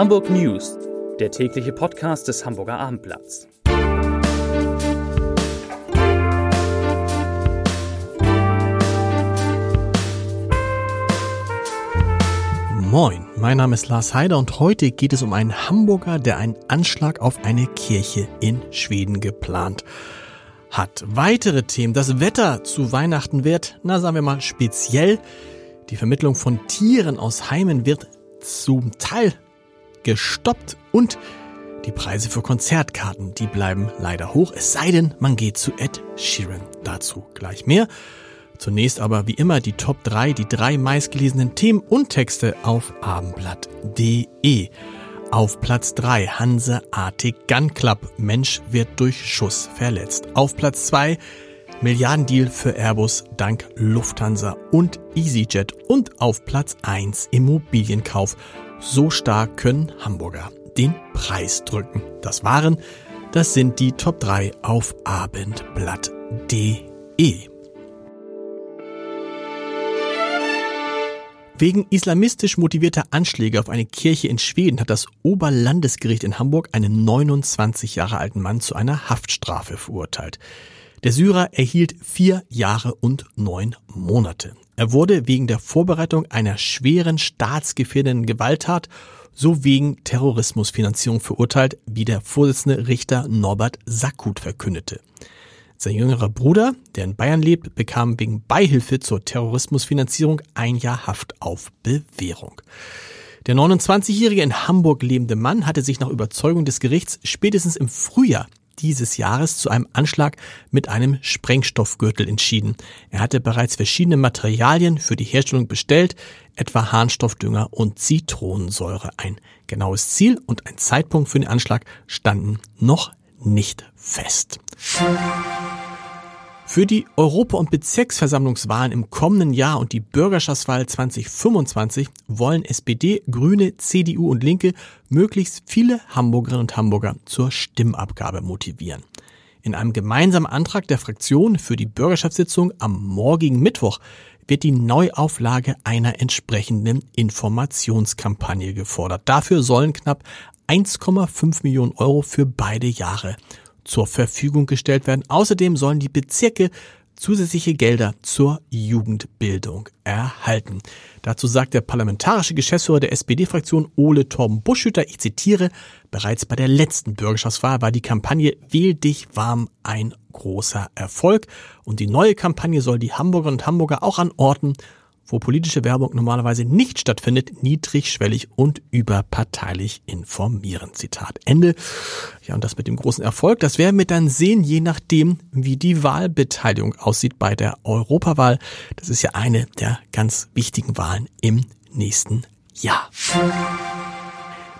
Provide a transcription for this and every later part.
Hamburg News, der tägliche Podcast des Hamburger Abendblatts. Moin, mein Name ist Lars Heider und heute geht es um einen Hamburger, der einen Anschlag auf eine Kirche in Schweden geplant hat. Weitere Themen, das Wetter zu Weihnachten wird, na sagen wir mal speziell, die Vermittlung von Tieren aus Heimen wird zum Teil gestoppt und die Preise für Konzertkarten, die bleiben leider hoch, es sei denn, man geht zu Ed Sheeran. Dazu gleich mehr. Zunächst aber wie immer die Top 3, die drei meistgelesenen Themen und Texte auf abendblatt.de. Auf Platz 3 Hanseatic Gun Club. Mensch wird durch Schuss verletzt. Auf Platz 2 Milliardendeal für Airbus dank Lufthansa und EasyJet. Und auf Platz 1 Immobilienkauf. So stark können Hamburger den Preis drücken. Das waren, das sind die Top 3 auf abendblatt.de. Wegen islamistisch motivierter Anschläge auf eine Kirche in Schweden hat das Oberlandesgericht in Hamburg einen 29 Jahre alten Mann zu einer Haftstrafe verurteilt. Der Syrer erhielt vier Jahre und neun Monate. Er wurde wegen der Vorbereitung einer schweren staatsgefährdenden Gewalttat so wegen Terrorismusfinanzierung verurteilt, wie der Vorsitzende Richter Norbert Sackut verkündete. Sein jüngerer Bruder, der in Bayern lebt, bekam wegen Beihilfe zur Terrorismusfinanzierung ein Jahr Haft auf Bewährung. Der 29-jährige in Hamburg lebende Mann hatte sich nach Überzeugung des Gerichts spätestens im Frühjahr dieses Jahres zu einem Anschlag mit einem Sprengstoffgürtel entschieden. Er hatte bereits verschiedene Materialien für die Herstellung bestellt, etwa Harnstoffdünger und Zitronensäure. Ein genaues Ziel und ein Zeitpunkt für den Anschlag standen noch nicht fest. Für die Europa- und Bezirksversammlungswahlen im kommenden Jahr und die Bürgerschaftswahl 2025 wollen SPD, Grüne, CDU und Linke möglichst viele Hamburgerinnen und Hamburger zur Stimmabgabe motivieren. In einem gemeinsamen Antrag der Fraktion für die Bürgerschaftssitzung am morgigen Mittwoch wird die Neuauflage einer entsprechenden Informationskampagne gefordert. Dafür sollen knapp 1,5 Millionen Euro für beide Jahre zur Verfügung gestellt werden. Außerdem sollen die Bezirke zusätzliche Gelder zur Jugendbildung erhalten. Dazu sagt der parlamentarische Geschäftsführer der SPD-Fraktion Ole Torben Buschhütter, ich zitiere, bereits bei der letzten Bürgerschaftswahl war die Kampagne Wähl dich warm ein großer Erfolg und die neue Kampagne soll die Hamburgerinnen und Hamburger auch an Orten, wo politische Werbung normalerweise nicht stattfindet, niedrigschwellig und überparteilich informieren. Zitat Ende. Ja, und das mit dem großen Erfolg, das werden wir dann sehen, je nachdem, wie die Wahlbeteiligung aussieht bei der Europawahl. Das ist ja eine der ganz wichtigen Wahlen im nächsten Jahr.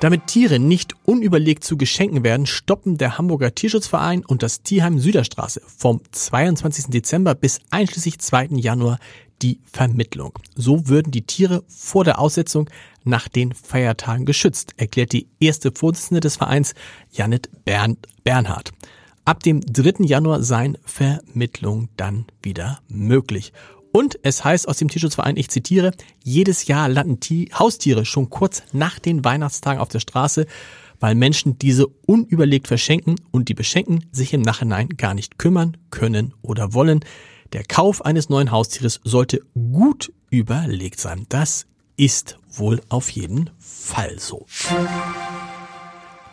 Damit Tiere nicht unüberlegt zu Geschenken werden, stoppen der Hamburger Tierschutzverein und das Tierheim Süderstraße vom 22. Dezember bis einschließlich 2. Januar die Vermittlung. So würden die Tiere vor der Aussetzung nach den Feiertagen geschützt, erklärt die erste Vorsitzende des Vereins, Janet Bern Bernhard. Ab dem 3. Januar seien Vermittlungen dann wieder möglich. Und es heißt aus dem Tierschutzverein, ich zitiere, jedes Jahr landen Haustiere schon kurz nach den Weihnachtstagen auf der Straße, weil Menschen diese unüberlegt verschenken und die Beschenken sich im Nachhinein gar nicht kümmern können oder wollen. Der Kauf eines neuen Haustieres sollte gut überlegt sein. Das ist wohl auf jeden Fall so.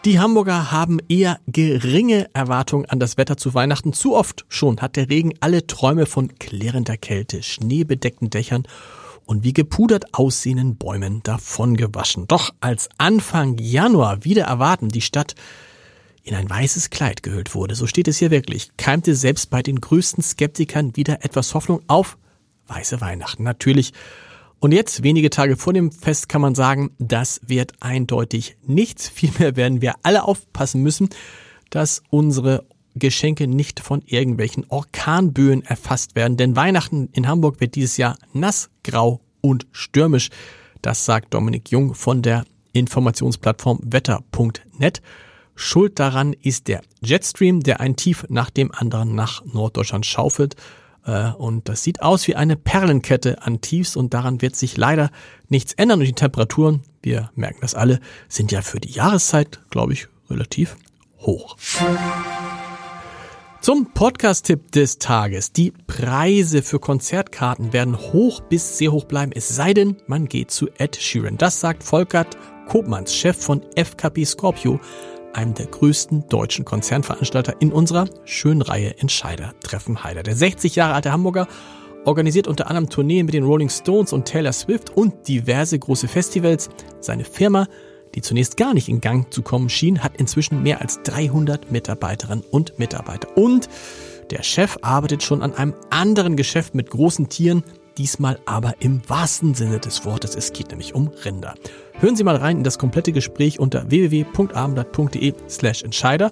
Die Hamburger haben eher geringe Erwartungen an das Wetter zu Weihnachten. Zu oft schon hat der Regen alle Träume von klirrender Kälte, schneebedeckten Dächern und wie gepudert aussehenden Bäumen davon gewaschen. Doch als Anfang Januar wieder erwarten die Stadt in ein weißes Kleid gehüllt wurde, so steht es hier wirklich, keimte selbst bei den größten Skeptikern wieder etwas Hoffnung auf weiße Weihnachten. Natürlich. Und jetzt, wenige Tage vor dem Fest, kann man sagen, das wird eindeutig nichts. Vielmehr werden wir alle aufpassen müssen, dass unsere Geschenke nicht von irgendwelchen Orkanböen erfasst werden. Denn Weihnachten in Hamburg wird dieses Jahr nass, grau und stürmisch. Das sagt Dominik Jung von der Informationsplattform wetter.net. Schuld daran ist der Jetstream, der ein Tief nach dem anderen nach Norddeutschland schaufelt. Äh, und das sieht aus wie eine Perlenkette an Tiefs und daran wird sich leider nichts ändern. Und die Temperaturen, wir merken das alle, sind ja für die Jahreszeit, glaube ich, relativ hoch. Zum Podcast-Tipp des Tages. Die Preise für Konzertkarten werden hoch bis sehr hoch bleiben, es sei denn, man geht zu Ed Sheeran. Das sagt Volkert Kopmanns, Chef von FKP Scorpio, einem der größten deutschen Konzernveranstalter in unserer schönen Reihe Entscheider Treffen Heider. Der 60 Jahre alte Hamburger organisiert unter anderem Tourneen mit den Rolling Stones und Taylor Swift und diverse große Festivals. Seine Firma die zunächst gar nicht in Gang zu kommen schien, hat inzwischen mehr als 300 Mitarbeiterinnen und Mitarbeiter. Und der Chef arbeitet schon an einem anderen Geschäft mit großen Tieren, diesmal aber im wahrsten Sinne des Wortes. Es geht nämlich um Rinder. Hören Sie mal rein in das komplette Gespräch unter www.abendblatt.de slash Entscheider.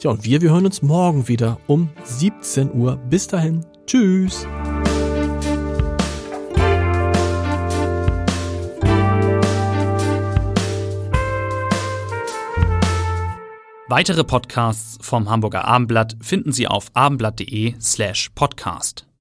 Ja, und wir, wir hören uns morgen wieder um 17 Uhr. Bis dahin. Tschüss. Weitere Podcasts vom Hamburger Abendblatt finden Sie auf abendblatt.de slash podcast.